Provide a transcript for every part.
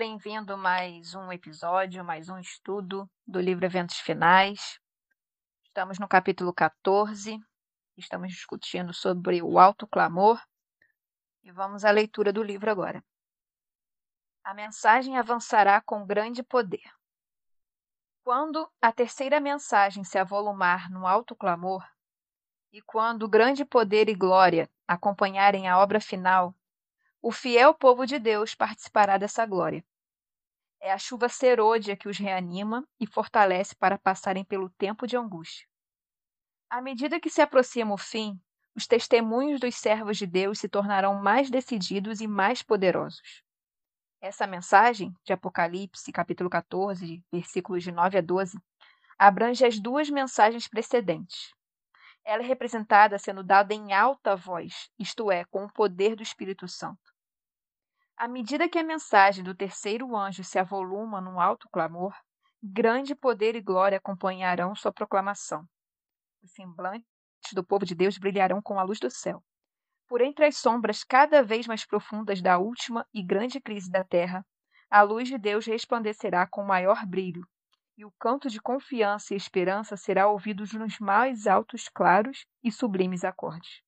Bem-vindo mais um episódio, mais um estudo do livro Eventos Finais. Estamos no capítulo 14, estamos discutindo sobre o alto clamor e vamos à leitura do livro agora. A mensagem avançará com grande poder. Quando a terceira mensagem se avolumar no alto clamor, e quando grande poder e glória acompanharem a obra final, o fiel povo de Deus participará dessa glória. É a chuva serôdia que os reanima e fortalece para passarem pelo tempo de angústia. À medida que se aproxima o fim, os testemunhos dos servos de Deus se tornarão mais decididos e mais poderosos. Essa mensagem, de Apocalipse, capítulo 14, versículos de 9 a 12, abrange as duas mensagens precedentes. Ela é representada sendo dada em alta voz, isto é, com o poder do Espírito Santo. À medida que a mensagem do terceiro anjo se avoluma num alto clamor, grande poder e glória acompanharão sua proclamação. Os semblantes do povo de Deus brilharão com a luz do céu. Por entre as sombras cada vez mais profundas da última e grande crise da terra, a luz de Deus resplandecerá com maior brilho, e o canto de confiança e esperança será ouvido nos mais altos, claros e sublimes acordes.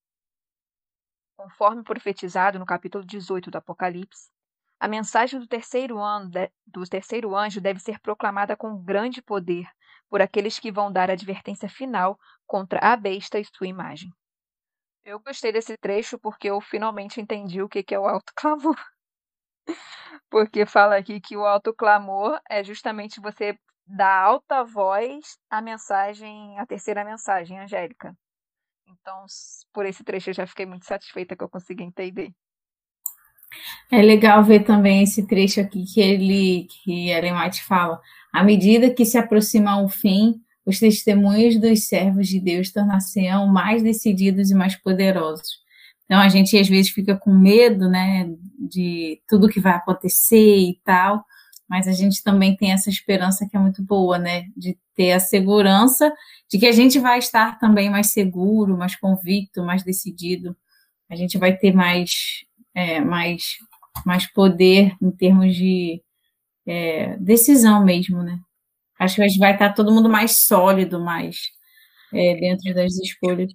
Conforme profetizado no capítulo 18 do Apocalipse, a mensagem do terceiro, ano, do terceiro anjo deve ser proclamada com grande poder por aqueles que vão dar a advertência final contra a besta e sua imagem. Eu gostei desse trecho porque eu finalmente entendi o que é o alto clamor. Porque fala aqui que o alto clamor é justamente você dar alta voz à mensagem, a terceira mensagem angélica. Então, por esse trecho, eu já fiquei muito satisfeita que eu consegui entender. É legal ver também esse trecho aqui que ele, que Ellen White fala. À medida que se aproxima o fim, os testemunhos dos servos de Deus tornar-se-ão mais decididos e mais poderosos. Então a gente às vezes fica com medo, né, de tudo que vai acontecer e tal, mas a gente também tem essa esperança que é muito boa, né, de ter a segurança de que a gente vai estar também mais seguro, mais convicto, mais decidido. A gente vai ter mais, é, mais, mais poder em termos de é, decisão mesmo, né? Acho que vai estar todo mundo mais sólido, mais é, dentro das escolhas.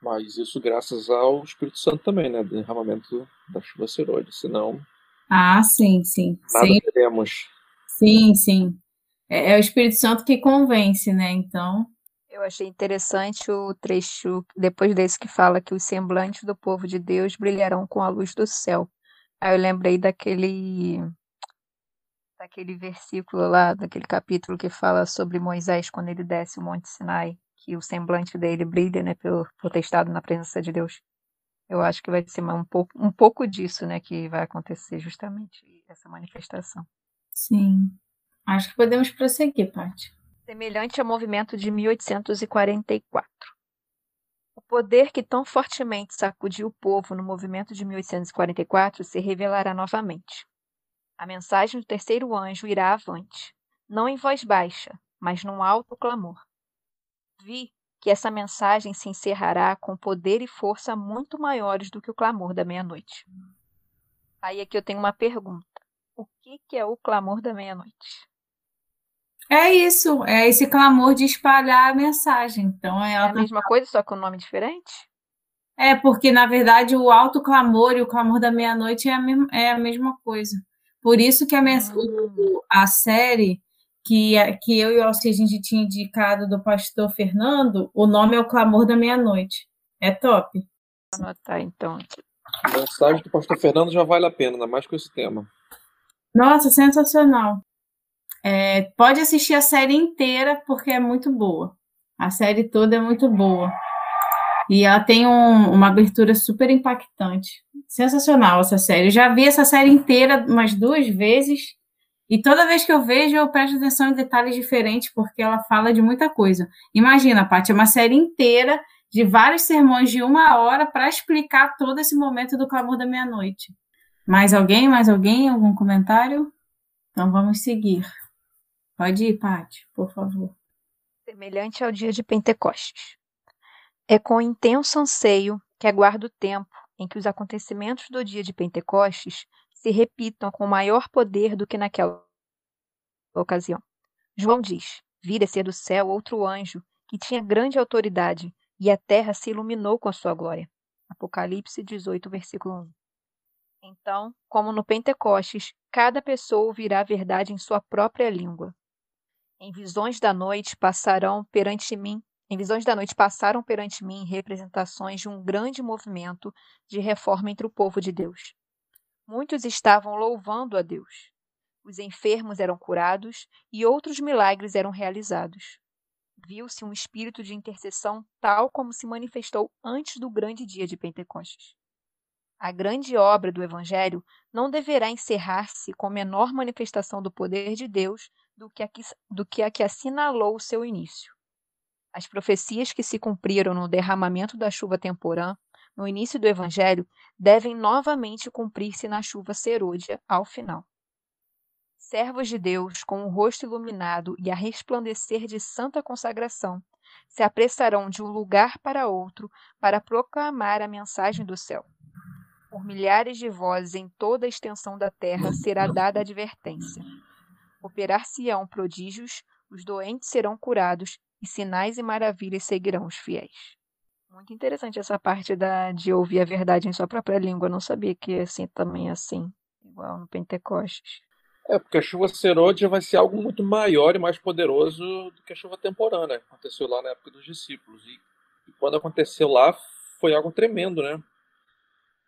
Mas isso graças ao Espírito Santo também, né? Derramamento da chuva serôide. Senão. Ah, sim, sim. Nada sim. teremos. Sim, sim. É, é, o Espírito Santo que convence, né? Então. Eu achei interessante o trecho depois desse que fala que os semblantes do povo de Deus brilharão com a luz do céu. Aí eu lembrei daquele daquele versículo lá, daquele capítulo que fala sobre Moisés quando ele desce o Monte Sinai, que o semblante dele brilha, né, por, por ter estado na presença de Deus. Eu acho que vai ser um pouco, um pouco disso, né, que vai acontecer justamente essa manifestação. Sim. Acho que podemos prosseguir, Paty. Semelhante ao movimento de 1844. O poder que tão fortemente sacudiu o povo no movimento de 1844 se revelará novamente. A mensagem do terceiro anjo irá avante, não em voz baixa, mas num alto clamor. Vi que essa mensagem se encerrará com poder e força muito maiores do que o clamor da meia-noite. Aí aqui eu tenho uma pergunta. O que, que é o clamor da meia-noite? É isso, é esse clamor de espalhar a mensagem. Então é, é a mesma coisa, só com um nome diferente? É, porque na verdade o alto clamor e o clamor da meia-noite é, é, a mesma coisa. Por isso que a, hum. a série que, que eu e o Alci a gente tinha indicado do pastor Fernando, o nome é o Clamor da Meia-Noite. É top. Vou anotar então. A mensagem do pastor Fernando já vale a pena, ainda mais com esse tema. Nossa, sensacional. É, pode assistir a série inteira porque é muito boa. A série toda é muito boa. E ela tem um, uma abertura super impactante. Sensacional essa série. Eu já vi essa série inteira umas duas vezes. E toda vez que eu vejo, eu presto atenção em detalhes diferentes, porque ela fala de muita coisa. Imagina, Paty, é uma série inteira de vários sermões de uma hora para explicar todo esse momento do clamor da meia-noite. Mais alguém? Mais alguém? Algum comentário? Então vamos seguir. Pode ir, Paty, por favor. Semelhante ao dia de Pentecostes. É com intenso anseio que aguardo o tempo em que os acontecimentos do dia de Pentecostes se repitam com maior poder do que naquela ocasião. João diz: Vi descer do céu outro anjo que tinha grande autoridade e a terra se iluminou com a sua glória. Apocalipse 18, versículo 1. Então, como no Pentecostes, cada pessoa ouvirá a verdade em sua própria língua. Em visões da noite passarão perante mim, em visões da noite passaram perante mim representações de um grande movimento de reforma entre o povo de Deus. Muitos estavam louvando a Deus. Os enfermos eram curados e outros milagres eram realizados viu-se um espírito de intercessão tal como se manifestou antes do grande dia de Pentecostes. A grande obra do Evangelho não deverá encerrar-se com menor manifestação do poder de Deus do que, a que, do que a que assinalou o seu início. As profecias que se cumpriram no derramamento da chuva temporã, no início do Evangelho, devem novamente cumprir-se na chuva serôdia ao final servos de Deus, com o rosto iluminado e a resplandecer de santa consagração, se apressarão de um lugar para outro para proclamar a mensagem do céu. Por milhares de vozes em toda a extensão da terra será dada advertência. Operar-se-ão prodígios, os doentes serão curados e sinais e maravilhas seguirão os fiéis. Muito interessante essa parte da, de ouvir a verdade em sua própria língua. Eu não sabia que assim também assim, igual no Pentecostes. É, porque a chuva serôdia vai ser algo muito maior e mais poderoso do que a chuva temporânea. Aconteceu lá na época dos discípulos. E, e quando aconteceu lá, foi algo tremendo, né?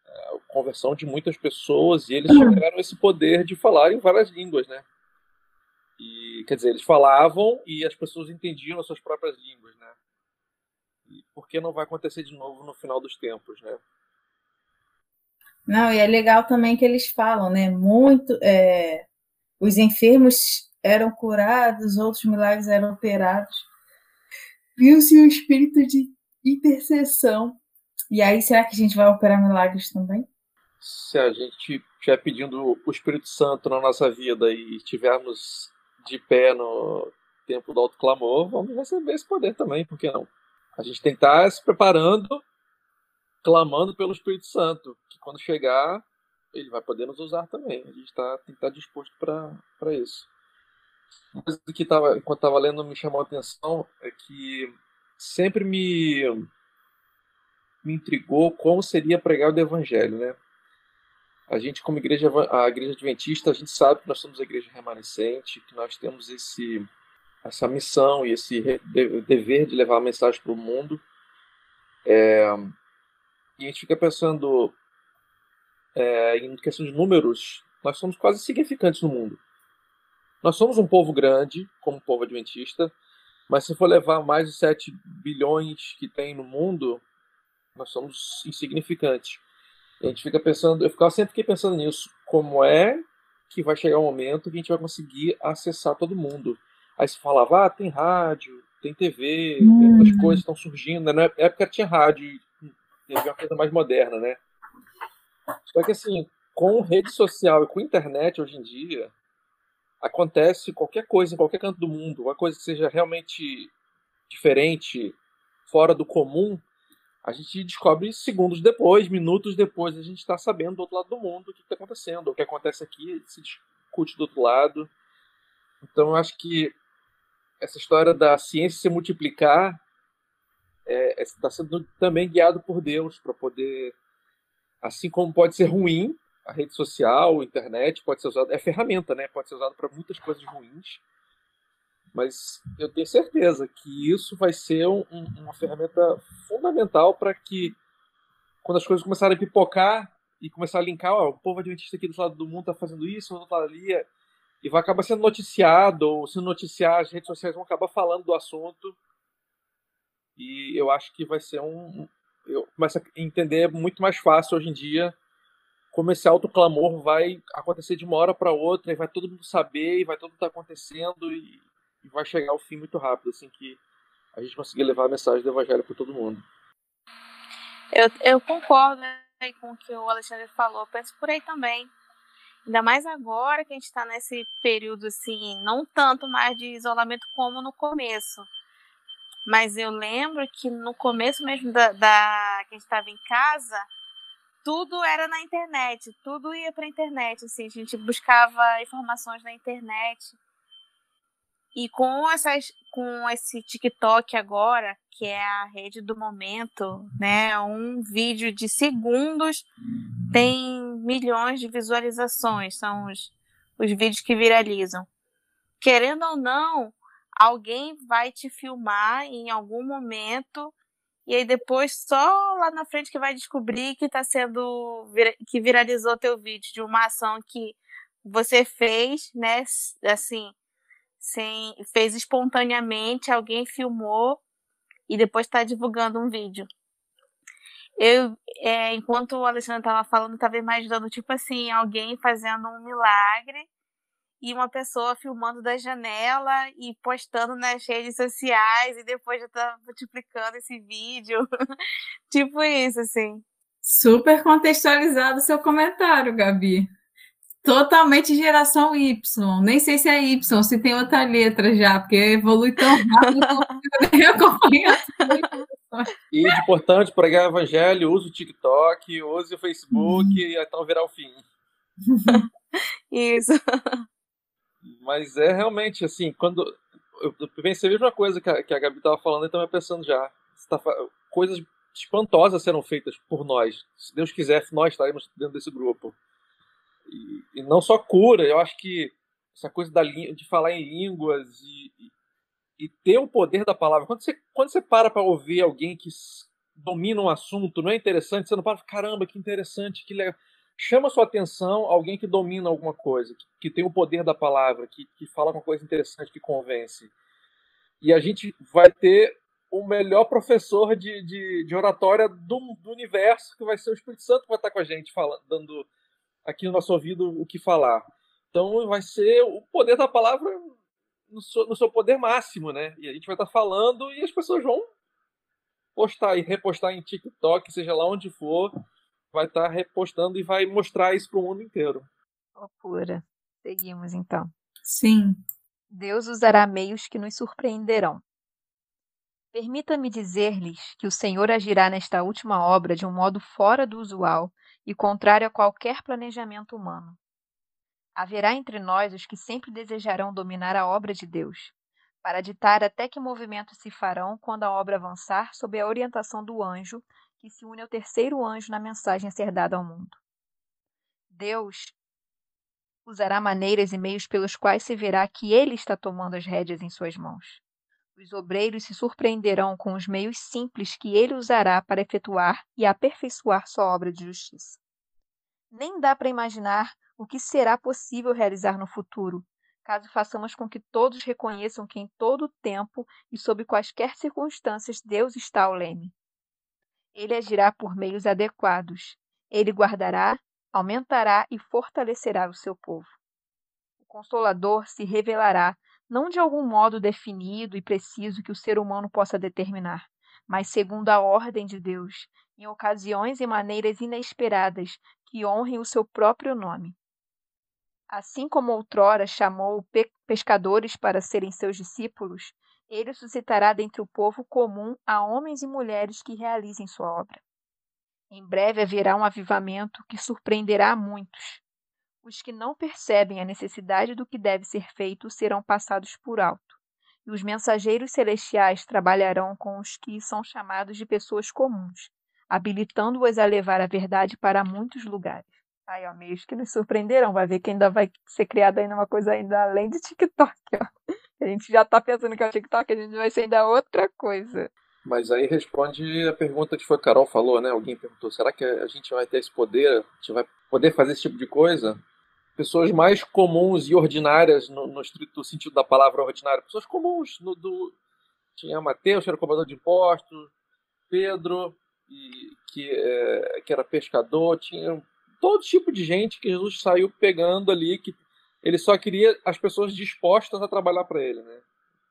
É, a conversão de muitas pessoas e eles tiveram esse poder de falar em várias línguas, né? E, quer dizer, eles falavam e as pessoas entendiam as suas próprias línguas, né? E por que não vai acontecer de novo no final dos tempos, né? Não, e é legal também que eles falam, né? Muito, é, os enfermos eram curados, outros milagres eram operados. Viu-se o espírito de intercessão. E aí, será que a gente vai operar milagres também? Se a gente estiver pedindo o Espírito Santo na nossa vida e estivermos de pé no tempo do alto clamor, vamos receber esse poder também, por que não? A gente tem que estar se preparando, clamando pelo Espírito Santo, que quando chegar, ele vai poder nos usar também. A gente tá, tem que estar tá disposto para isso. Uma coisa que tava, enquanto estava lendo me chamou a atenção é que sempre me, me intrigou como seria pregar o evangelho, né? A gente, como igreja, a igreja adventista, a gente sabe que nós somos a igreja remanescente, que nós temos esse, essa missão e esse dever de levar a mensagem para o mundo. É, e a gente fica pensando, é, em questão de números, nós somos quase significantes no mundo. Nós somos um povo grande, como povo adventista, mas se for levar mais de 7 bilhões que tem no mundo, nós somos insignificantes. a gente fica pensando, eu ficava sempre pensando nisso, como é que vai chegar o um momento que a gente vai conseguir acessar todo mundo. Aí se falava, ah, tem rádio, tem TV, hum. as coisas estão surgindo. Na época tinha rádio, teve uma coisa mais moderna, né? Só que assim, com rede social e com internet hoje em dia, acontece qualquer coisa em qualquer canto do mundo, uma coisa que seja realmente diferente, fora do comum, a gente descobre segundos depois, minutos depois, a gente está sabendo do outro lado do mundo o que está acontecendo. O que acontece aqui se discute do outro lado. Então, eu acho que essa história da ciência se multiplicar está é, é, tá sendo também guiado por Deus para poder Assim como pode ser ruim, a rede social, a internet pode ser usada, é ferramenta, né? Pode ser usada para muitas coisas ruins. Mas eu tenho certeza que isso vai ser um, uma ferramenta fundamental para que, quando as coisas começarem a pipocar e começar a linkar, ó, o povo adventista aqui do lado do mundo está fazendo isso, o outro lado ali, e vai acabar sendo noticiado, ou se noticiar, as redes sociais vão acabar falando do assunto. E eu acho que vai ser um, eu começo a entender muito mais fácil hoje em dia como esse autoclamor vai acontecer de uma hora para outra e vai todo mundo saber e vai todo mundo estar tá acontecendo e, e, vai chegar ao fim muito rápido, assim que a gente conseguir levar a mensagem do evangelho para todo mundo. Eu, eu concordo né, com o que o Alexandre falou, penso por aí também. Ainda mais agora que a gente está nesse período assim, não tanto mais de isolamento como no começo. Mas eu lembro que no começo mesmo da, da que a gente estava em casa, tudo era na internet, tudo ia para a internet, assim, a gente buscava informações na internet. E com essas, com esse TikTok agora, que é a rede do momento, né, um vídeo de segundos tem milhões de visualizações, são os, os vídeos que viralizam. Querendo ou não, alguém vai te filmar em algum momento e aí depois só lá na frente que vai descobrir que está sendo que viralizou teu vídeo de uma ação que você fez, né? Assim, sem fez espontaneamente, alguém filmou e depois está divulgando um vídeo. Eu, é, enquanto o Alexandre estava falando, estava imaginando tipo assim alguém fazendo um milagre e uma pessoa filmando da janela e postando nas redes sociais e depois já tá multiplicando esse vídeo. tipo isso, assim. Super contextualizado o seu comentário, Gabi. Totalmente geração Y. Nem sei se é Y, se tem outra letra já, porque evolui tão rápido que eu acompanhar. E de importante, pregar o evangelho, use o TikTok, use o Facebook hum. e então virar o fim. Isso. Mas é realmente assim, quando eu pensei a mesma coisa que a, que a Gabi estava falando, então eu pensando já, tá, coisas espantosas serão feitas por nós. Se Deus quiser, nós estaremos dentro desse grupo. E, e não só cura, eu acho que essa coisa da, de falar em línguas e, e, e ter o poder da palavra. Quando você, quando você para para ouvir alguém que domina um assunto, não é interessante, você não para, caramba, que interessante, que legal chama sua atenção alguém que domina alguma coisa, que, que tem o poder da palavra, que, que fala uma coisa interessante, que convence. E a gente vai ter o melhor professor de, de, de oratória do, do, universo, que vai ser o Espírito Santo que vai estar com a gente, falando, dando aqui no nosso ouvido o que falar. Então vai ser o poder da palavra no seu, no seu poder máximo, né? E a gente vai estar falando e as pessoas vão postar e repostar em TikTok, seja lá onde for, vai estar tá repostando e vai mostrar isso para o mundo inteiro. Loucura. Seguimos então. Sim. Deus usará meios que nos surpreenderão. Permita-me dizer-lhes que o Senhor agirá nesta última obra de um modo fora do usual e contrário a qualquer planejamento humano. Haverá entre nós os que sempre desejarão dominar a obra de Deus, para ditar até que movimentos se farão quando a obra avançar sob a orientação do anjo que se une ao terceiro anjo na mensagem a ser dada ao mundo. Deus usará maneiras e meios pelos quais se verá que ele está tomando as rédeas em suas mãos. Os obreiros se surpreenderão com os meios simples que ele usará para efetuar e aperfeiçoar sua obra de justiça. Nem dá para imaginar o que será possível realizar no futuro, caso façamos com que todos reconheçam que em todo o tempo e sob quaisquer circunstâncias Deus está ao leme. Ele agirá por meios adequados. Ele guardará, aumentará e fortalecerá o seu povo. O Consolador se revelará não de algum modo definido e preciso que o ser humano possa determinar, mas segundo a ordem de Deus, em ocasiões e maneiras inesperadas que honrem o seu próprio nome. Assim como outrora chamou pescadores para serem seus discípulos, ele suscitará dentre o povo comum a homens e mulheres que realizem sua obra. Em breve haverá um avivamento que surpreenderá a muitos. Os que não percebem a necessidade do que deve ser feito serão passados por alto, e os mensageiros celestiais trabalharão com os que são chamados de pessoas comuns, habilitando-os a levar a verdade para muitos lugares. Aí, ó, meios que nos surpreenderão. Vai ver que ainda vai ser criada ainda uma coisa ainda além de TikTok, ó. A gente já tá pensando que é o TikTok, a gente vai ser ainda outra coisa. Mas aí responde a pergunta que foi a Carol falou, né? Alguém perguntou: será que a gente vai ter esse poder? A gente vai poder fazer esse tipo de coisa? Pessoas mais comuns e ordinárias, no, no estrito sentido da palavra ordinária, pessoas comuns. No, do... Tinha Mateus, que era cobrador de impostos, Pedro, e, que, é, que era pescador, tinha todo tipo de gente que Jesus saiu pegando ali, que ele só queria as pessoas dispostas a trabalhar para ele, né?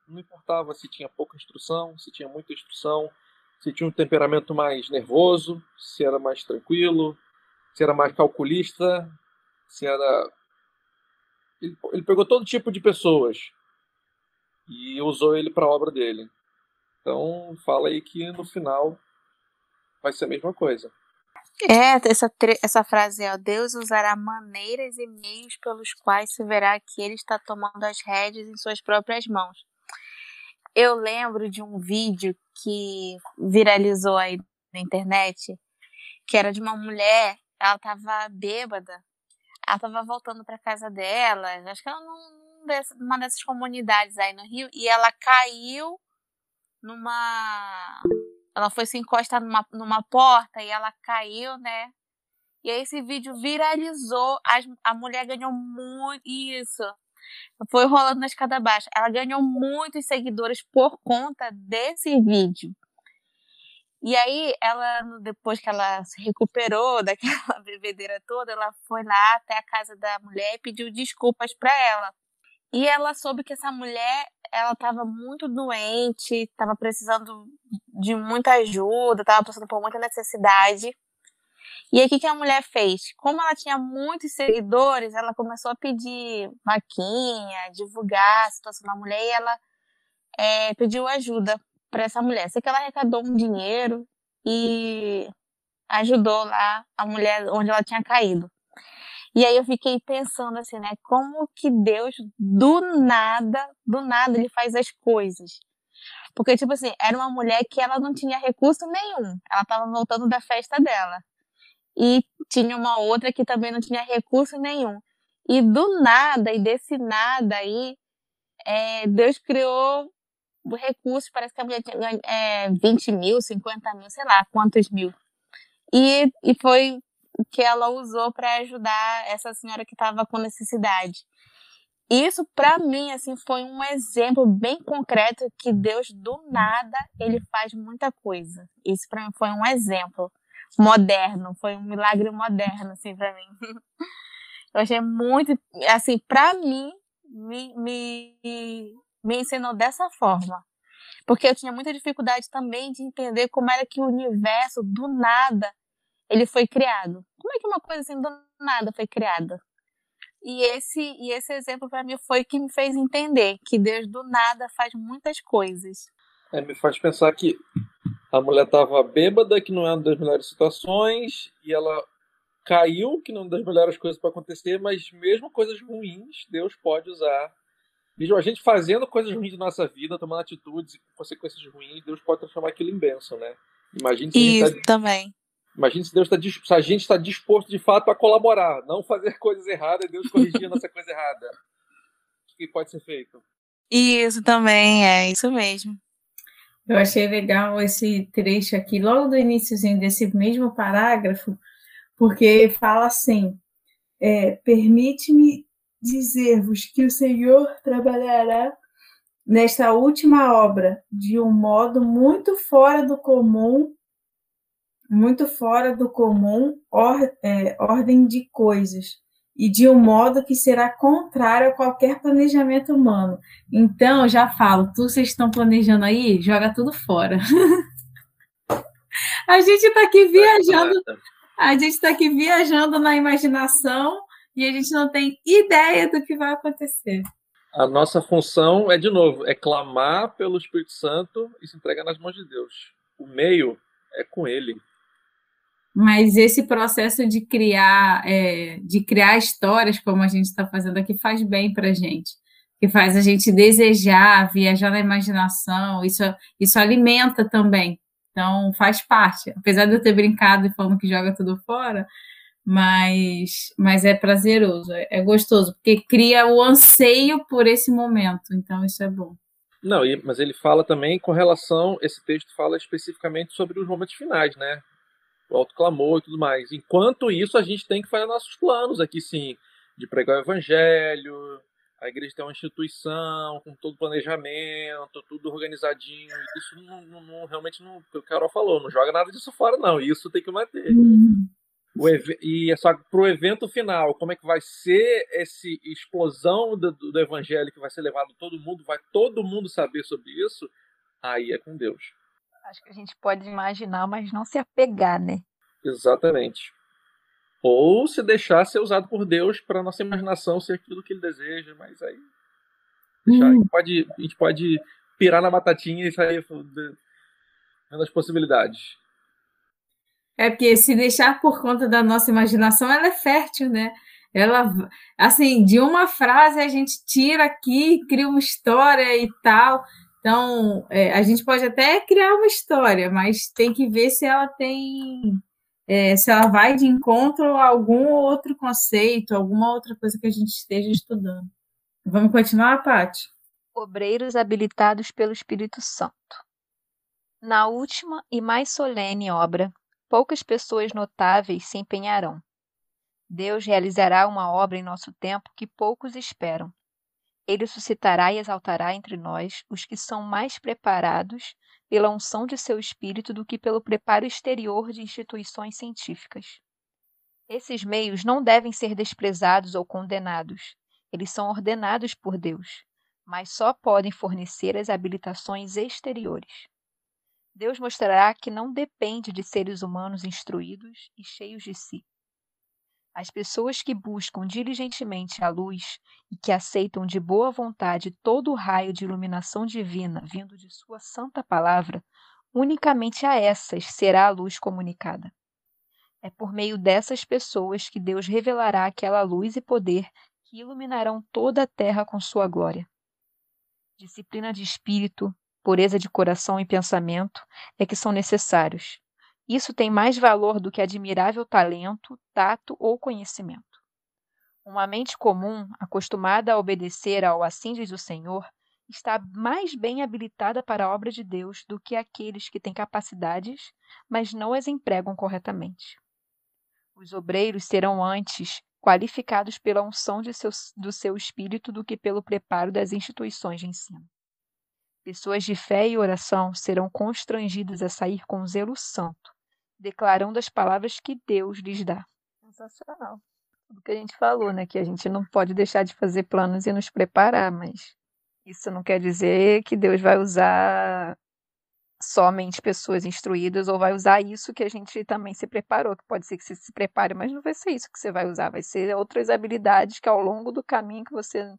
Não importava se tinha pouca instrução, se tinha muita instrução, se tinha um temperamento mais nervoso, se era mais tranquilo, se era mais calculista, se era. Ele, ele pegou todo tipo de pessoas e usou ele para a obra dele. Então, fala aí que no final vai ser a mesma coisa. É, essa, essa frase é: Deus usará maneiras e meios pelos quais se verá que ele está tomando as rédeas em suas próprias mãos. Eu lembro de um vídeo que viralizou aí na internet, que era de uma mulher, ela estava bêbada, ela estava voltando para casa dela, acho que ela numa dessas comunidades aí no Rio, e ela caiu numa ela foi se encostar numa, numa porta e ela caiu, né? E aí esse vídeo viralizou, as, a mulher ganhou muito. Isso. Foi rolando na escada baixa. Ela ganhou muitos seguidores por conta desse vídeo. E aí, ela, depois que ela se recuperou daquela bebedeira toda, ela foi lá até a casa da mulher e pediu desculpas para ela. E ela soube que essa mulher, ela estava muito doente, estava precisando de muita ajuda, estava passando por muita necessidade. E aí, o que, a mulher fez? Como ela tinha muitos seguidores, ela começou a pedir vaquinha, divulgar a situação da mulher e ela é, pediu ajuda para essa mulher. Sei que ela arrecadou um dinheiro e ajudou lá a mulher onde ela tinha caído. E aí eu fiquei pensando assim, né? Como que Deus, do nada, do nada, ele faz as coisas. Porque, tipo assim, era uma mulher que ela não tinha recurso nenhum. Ela estava voltando da festa dela. E tinha uma outra que também não tinha recurso nenhum. E do nada, e desse nada aí, é, Deus criou recursos. Parece que a mulher tinha é, 20 mil, 50 mil, sei lá quantos mil. E, e foi que ela usou para ajudar essa senhora que estava com necessidade. Isso para mim assim foi um exemplo bem concreto que Deus do nada ele faz muita coisa. Isso para mim foi um exemplo moderno, foi um milagre moderno assim para mim. Eu achei muito assim para mim me, me me ensinou dessa forma. Porque eu tinha muita dificuldade também de entender como era que o universo do nada ele foi criado. Como é que uma coisa assim do nada foi criada? E esse, e esse exemplo para mim foi que me fez entender que Deus do nada faz muitas coisas. É, me faz pensar que a mulher estava bêbada, que não é uma das melhores situações, e ela caiu, que não é uma das melhores coisas para acontecer, mas mesmo coisas ruins, Deus pode usar. Mesmo a gente fazendo coisas ruins na nossa vida, tomando atitudes e consequências ruins, Deus pode transformar aquilo em bênção, né? Imagine se Isso a gente tá... também. Imagine se Deus está se a gente está disposto de fato a colaborar, não fazer coisas erradas e Deus corrigir a nossa coisa errada. O que pode ser feito? Isso também, é isso mesmo. Eu achei legal esse trecho aqui, logo do iníciozinho desse mesmo parágrafo, porque fala assim: é, permite-me dizer-vos que o Senhor trabalhará nesta última obra de um modo muito fora do comum muito fora do comum or, é, ordem de coisas e de um modo que será contrário a qualquer planejamento humano. Então, já falo, tudo vocês estão planejando aí, joga tudo fora. a gente está aqui viajando, a gente está aqui viajando na imaginação e a gente não tem ideia do que vai acontecer. A nossa função é, de novo, é clamar pelo Espírito Santo e se entregar nas mãos de Deus. O meio é com Ele. Mas esse processo de criar, é, de criar histórias, como a gente está fazendo aqui, faz bem para a gente. Que faz a gente desejar, viajar na imaginação, isso, isso alimenta também. Então, faz parte. Apesar de eu ter brincado e falando que joga tudo fora, mas, mas é prazeroso, é, é gostoso, porque cria o anseio por esse momento. Então, isso é bom. Não, mas ele fala também com relação, esse texto fala especificamente sobre os momentos finais, né? o autoclamor e tudo mais. Enquanto isso, a gente tem que fazer nossos planos aqui, sim, de pregar o evangelho, a igreja tem uma instituição com todo planejamento, tudo organizadinho. Isso não, não, não realmente não, o que o Carol falou, não joga nada disso fora, não. Isso tem que manter. Uhum. O e é só para o evento final, como é que vai ser essa explosão do, do, evangelho que vai ser levado todo mundo? Vai todo mundo saber sobre isso? Aí é com Deus. Acho que a gente pode imaginar, mas não se apegar, né? Exatamente. Ou se deixar ser usado por Deus para nossa imaginação ser aquilo que ele deseja, mas aí. Hum. a, gente pode, a gente pode pirar na batatinha e sair vendo as possibilidades. É porque se deixar por conta da nossa imaginação, ela é fértil, né? Ela, assim, de uma frase a gente tira aqui, cria uma história e tal. Então, é, a gente pode até criar uma história, mas tem que ver se ela tem, é, se ela vai de encontro a algum outro conceito, alguma outra coisa que a gente esteja estudando. Vamos continuar, Paty? Obreiros habilitados pelo Espírito Santo. Na última e mais solene obra poucas pessoas notáveis se empenharão. Deus realizará uma obra em nosso tempo que poucos esperam. Ele suscitará e exaltará entre nós os que são mais preparados pela unção de seu espírito do que pelo preparo exterior de instituições científicas. Esses meios não devem ser desprezados ou condenados. Eles são ordenados por Deus, mas só podem fornecer as habilitações exteriores. Deus mostrará que não depende de seres humanos instruídos e cheios de si. As pessoas que buscam diligentemente a luz e que aceitam de boa vontade todo o raio de iluminação divina vindo de Sua santa palavra, unicamente a essas será a luz comunicada. É por meio dessas pessoas que Deus revelará aquela luz e poder que iluminarão toda a terra com sua glória. Disciplina de espírito, pureza de coração e pensamento é que são necessários. Isso tem mais valor do que admirável talento, tato ou conhecimento. Uma mente comum, acostumada a obedecer ao assim diz o Senhor, está mais bem habilitada para a obra de Deus do que aqueles que têm capacidades, mas não as empregam corretamente. Os obreiros serão antes qualificados pela unção seu, do seu espírito do que pelo preparo das instituições de ensino. Pessoas de fé e oração serão constrangidas a sair com zelo santo, declarando as palavras que Deus lhes dá. Sensacional. Tudo que a gente falou, né? Que a gente não pode deixar de fazer planos e nos preparar, mas isso não quer dizer que Deus vai usar somente pessoas instruídas ou vai usar isso que a gente também se preparou, que pode ser que você se prepare, mas não vai ser isso que você vai usar, vai ser outras habilidades que ao longo do caminho que você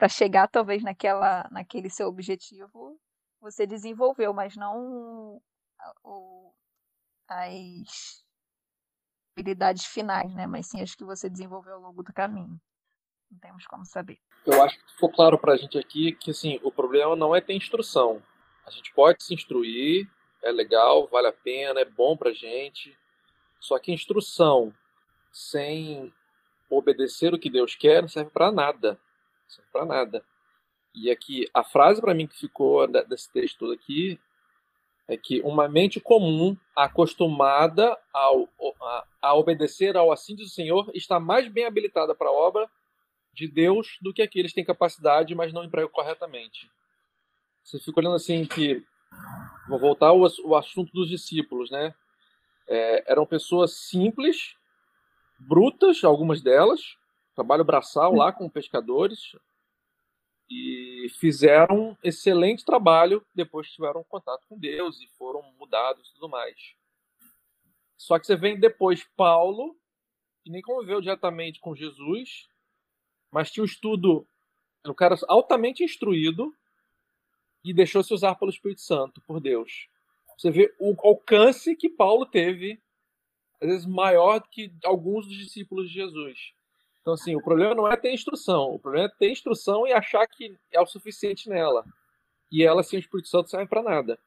para chegar talvez naquela, naquele seu objetivo, você desenvolveu, mas não o, as habilidades finais, né? Mas sim as que você desenvolveu ao longo do caminho. Não temos como saber. Eu acho que ficou claro para a gente aqui que assim o problema não é ter instrução. A gente pode se instruir, é legal, vale a pena, é bom para gente. Só que instrução sem obedecer o que Deus quer não serve para nada serve para nada. E aqui, a frase para mim que ficou desse texto todo aqui é que uma mente comum, acostumada ao, a, a obedecer ao assim do Senhor, está mais bem habilitada para a obra de Deus do que aqueles que têm capacidade, mas não empregam corretamente. Você fica olhando assim que. Vou voltar ao, ao assunto dos discípulos, né? É, eram pessoas simples, brutas, algumas delas, trabalho braçal lá com pescadores e fizeram um excelente trabalho depois tiveram contato com Deus e foram mudados e tudo mais. Só que você vem depois Paulo, que nem conviveu diretamente com Jesus, mas tinha um estudo, um cara altamente instruído e deixou-se usar pelo Espírito Santo, por Deus. Você vê o alcance que Paulo teve, às vezes maior que alguns dos discípulos de Jesus. Então, assim, o problema não é ter instrução. O problema é ter instrução e achar que é o suficiente nela. E ela, sem o Espírito Santo, serve para nada.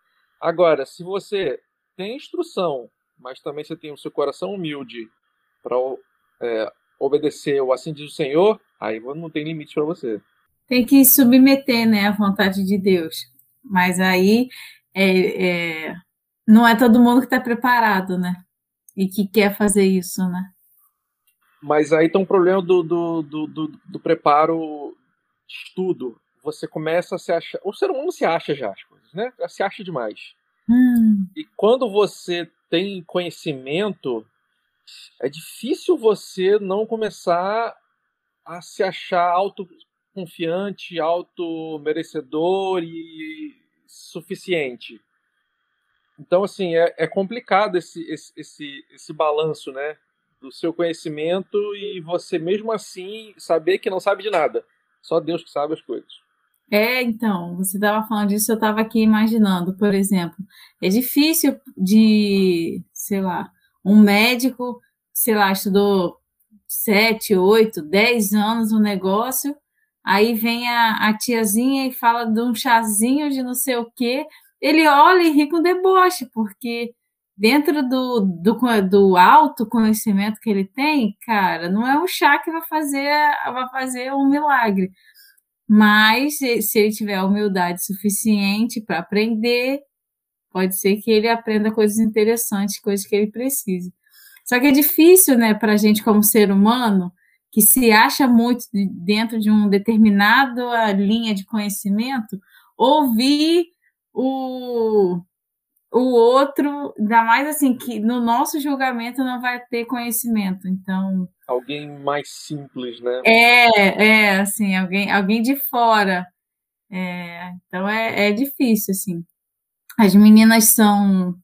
Agora, se você tem instrução, mas também você tem o seu coração humilde para é, obedecer o assim diz o Senhor, aí não tem limite para você. Tem que submeter, né, à vontade de Deus. Mas aí é, é, não é todo mundo que está preparado, né? E que quer fazer isso, né? Mas aí tem um problema do, do, do, do, do preparo estudo, você começa a se achar. O ser humano se acha já as coisas, né? Já se acha demais. Hum. E quando você tem conhecimento, é difícil você não começar a se achar autoconfiante, auto-merecedor e suficiente. Então, assim, é, é complicado esse, esse, esse, esse balanço, né? Do seu conhecimento e você, mesmo assim, saber que não sabe de nada. Só Deus que sabe as coisas. É, então, você estava falando disso, eu estava aqui imaginando, por exemplo, é difícil de, sei lá, um médico, sei lá, estudou sete, oito, dez anos um negócio, aí vem a, a tiazinha e fala de um chazinho de não sei o quê, ele olha e ri com deboche, porque dentro do, do, do autoconhecimento que ele tem, cara, não é um chá que vai fazer, vai fazer um milagre. Mas se ele tiver humildade suficiente para aprender, pode ser que ele aprenda coisas interessantes, coisas que ele precise. Só que é difícil, né, para a gente como ser humano, que se acha muito dentro de uma determinada linha de conhecimento, ouvir o, o outro, ainda mais assim, que no nosso julgamento não vai ter conhecimento. Então. Alguém mais simples, né? É, é, assim, alguém, alguém de fora. É, então é, é difícil, assim. As meninas são.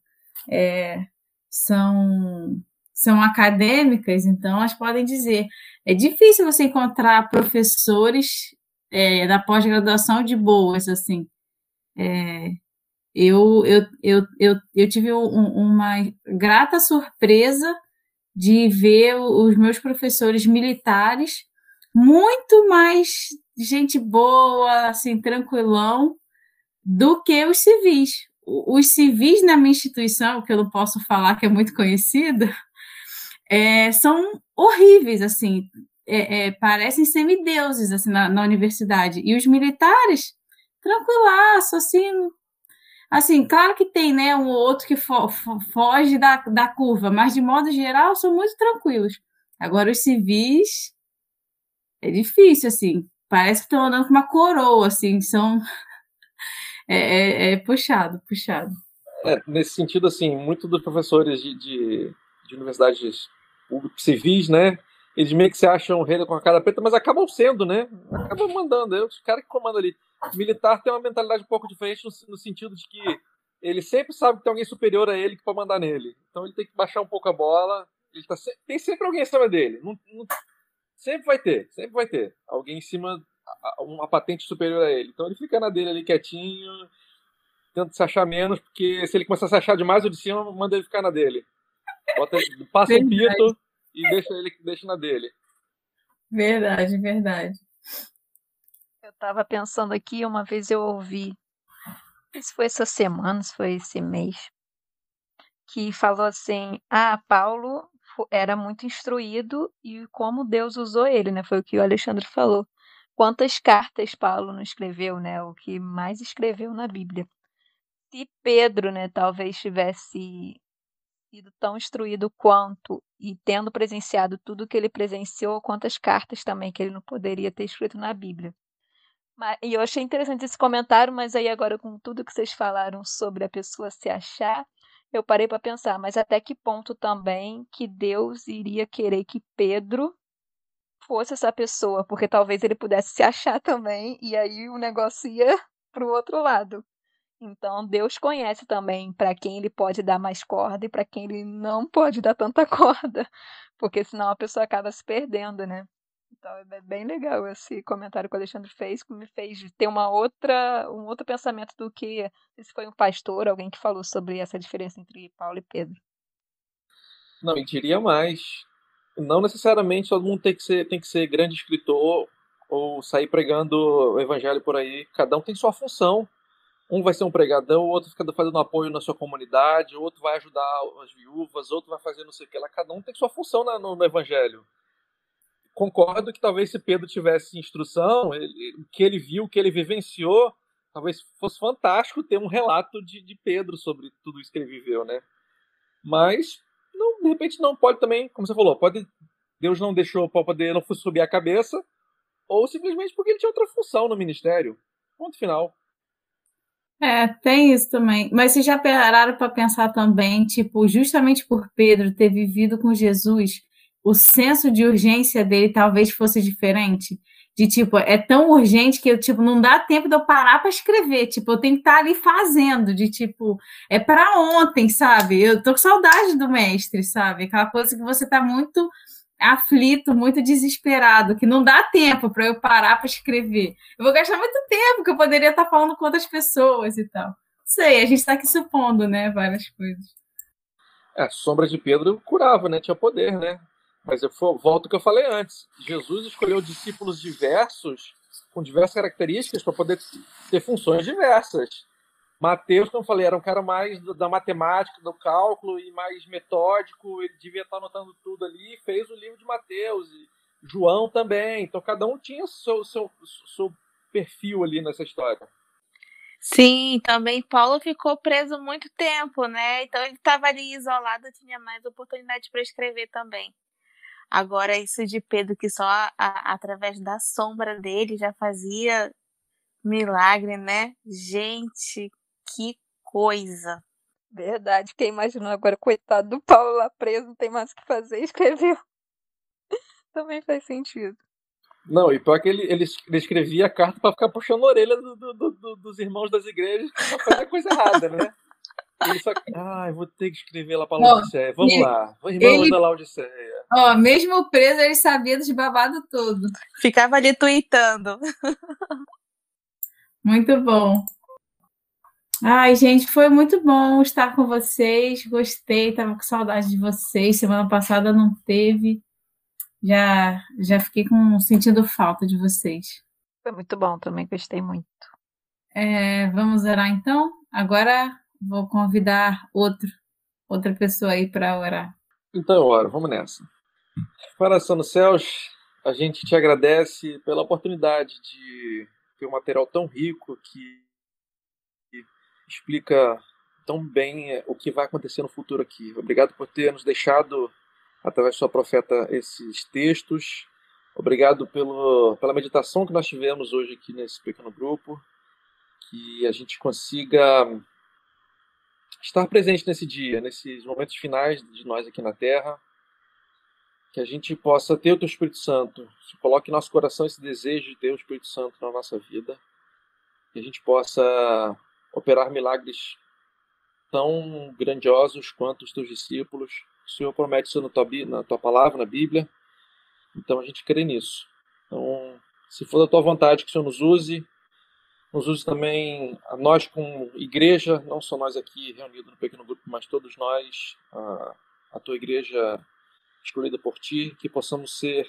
É, são são acadêmicas, então elas podem dizer. É difícil você encontrar professores é, da pós-graduação de boas, assim. É, eu, eu, eu, eu, eu tive um, uma grata surpresa de ver os meus professores militares muito mais gente boa, assim, tranquilão, do que os civis. Os civis na minha instituição, que eu não posso falar que é muito conhecida, é, são horríveis, assim, é, é, parecem semideuses, assim, na, na universidade. E os militares tranquilaço, assim. Assim, claro que tem, né, um outro que fo foge da, da curva, mas de modo geral são muito tranquilos. Agora, os civis é difícil, assim. Parece que estão andando com uma coroa, assim, são. É, é, é puxado, puxado. É, nesse sentido, assim, muitos dos professores de, de, de universidades civis, né, eles meio que se acham rei com a cara preta, mas acabam sendo, né? Acabam mandando. É os caras que comandam ali. O militar tem uma mentalidade um pouco diferente no, no, sentido de que ele sempre sabe que tem alguém superior a ele que pode mandar nele. Então ele tem que baixar um pouco a bola. Ele tá se... Tem sempre alguém em cima dele. Não, não... Sempre vai ter, sempre vai ter. Alguém em cima, uma patente superior a ele. Então ele fica na dele ali quietinho, tenta se achar menos, porque se ele começar a se achar demais, o de cima manda ele ficar na dele. Bota, passa um pito e deixa ele deixa na dele. Verdade, verdade. Estava pensando aqui, uma vez eu ouvi, se foi essa semana, se foi esse mês, que falou assim: ah, Paulo era muito instruído e como Deus usou ele, né? Foi o que o Alexandre falou. Quantas cartas Paulo não escreveu, né? O que mais escreveu na Bíblia. Se Pedro, né, talvez tivesse sido tão instruído quanto e tendo presenciado tudo que ele presenciou, quantas cartas também que ele não poderia ter escrito na Bíblia. E eu achei interessante esse comentário, mas aí agora com tudo que vocês falaram sobre a pessoa se achar, eu parei para pensar, mas até que ponto também que Deus iria querer que Pedro fosse essa pessoa, porque talvez ele pudesse se achar também e aí o negócio ia para o outro lado. Então, Deus conhece também para quem ele pode dar mais corda e para quem ele não pode dar tanta corda, porque senão a pessoa acaba se perdendo, né? Então, é bem legal esse comentário que o Alexandre fez, que me fez ter uma outra, um outro pensamento do que se foi um pastor, alguém que falou sobre essa diferença entre Paulo e Pedro. Não, e diria mais. Não necessariamente todo mundo tem que ser, tem que ser grande escritor ou sair pregando o evangelho por aí. Cada um tem sua função um vai ser um pregadão, o outro fica fazendo apoio na sua comunidade, o outro vai ajudar as viúvas, outro vai fazer não sei o que lá. Cada um tem sua função no, no evangelho. Concordo que talvez se Pedro tivesse instrução, o que ele viu, o que ele vivenciou, talvez fosse fantástico ter um relato de, de Pedro sobre tudo isso que ele viveu, né? Mas, não, de repente, não pode também, como você falou, pode Deus não deixou para poder, não subir a cabeça, ou simplesmente porque ele tinha outra função no ministério. Ponto final. É, tem isso também. Mas vocês já pararam para pensar também, tipo, justamente por Pedro ter vivido com Jesus, o senso de urgência dele talvez fosse diferente? De tipo, é tão urgente que eu, tipo, não dá tempo de eu parar para escrever. Tipo, eu tenho que estar tá ali fazendo, de tipo, é para ontem, sabe? Eu tô com saudade do mestre, sabe? Aquela coisa que você tá muito aflito, muito desesperado, que não dá tempo para eu parar para escrever. Eu vou gastar muito tempo que eu poderia estar tá falando com outras pessoas e tal. Sei, a gente está aqui supondo, né, várias coisas. É, sombra de Pedro curava, né? Tinha poder, né? Mas eu volto ao que eu falei antes. Jesus escolheu discípulos diversos, com diversas características, para poder ter funções diversas. Mateus, como eu falei, era um cara mais da matemática, do cálculo e mais metódico, ele devia estar anotando tudo ali, fez o livro de Mateus, e João também. Então cada um tinha seu, seu, seu perfil ali nessa história. Sim, também Paulo ficou preso muito tempo, né? Então ele estava ali isolado, tinha mais oportunidade para escrever também. Agora, isso de Pedro, que só a, a, através da sombra dele já fazia milagre, né? Gente, que coisa. Verdade, quem imaginou agora, coitado do Paulo lá preso, não tem mais o que fazer, escreveu. Também faz sentido. Não, e pior que ele, ele, ele escrevia a carta para ficar puxando a orelha do, do, do, dos irmãos das igrejas pra fazer coisa errada, né? Ele só. Ai, vou ter que escrever lá para Laodiceia. Vamos ele, lá. Irmão ele, da Laodiceia. Ó, mesmo preso, ele sabia dos babados todo. Ficava ali tweetando. Muito bom. Ai, gente, foi muito bom estar com vocês. Gostei, tava com saudade de vocês. Semana passada não teve. Já, já fiquei com sentindo falta de vocês. Foi muito bom também, gostei muito. É, vamos orar então? Agora vou convidar outro, outra pessoa aí para orar. Então, ora, vamos nessa. Coração nos céus, a gente te agradece pela oportunidade de ter um material tão rico que explica tão bem é, o que vai acontecer no futuro aqui. Obrigado por ter nos deixado, através de sua profeta, esses textos. Obrigado pelo, pela meditação que nós tivemos hoje aqui nesse pequeno grupo. Que a gente consiga estar presente nesse dia, nesses momentos finais de nós aqui na Terra, que a gente possa ter o Teu Espírito Santo, que coloque em nosso coração esse desejo de ter o Espírito Santo na nossa vida, que a gente possa operar milagres tão grandiosos quanto os Teus discípulos. O Senhor promete isso na tua, na tua palavra, na Bíblia, então a gente crê nisso. Então, se for da Tua vontade que o Senhor nos use, nos use também a nós como igreja, não só nós aqui reunidos no pequeno grupo, mas todos nós, a, a tua igreja escolhida por ti, que possamos ser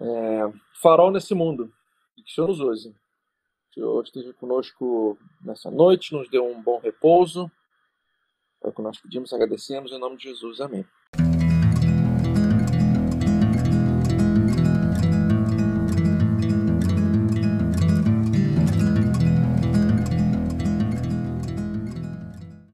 é, farol nesse mundo e que o Senhor nos use. Que o Senhor esteja conosco nessa noite, nos dê um bom repouso. É o que nós pedimos, agradecemos em nome de Jesus. Amém.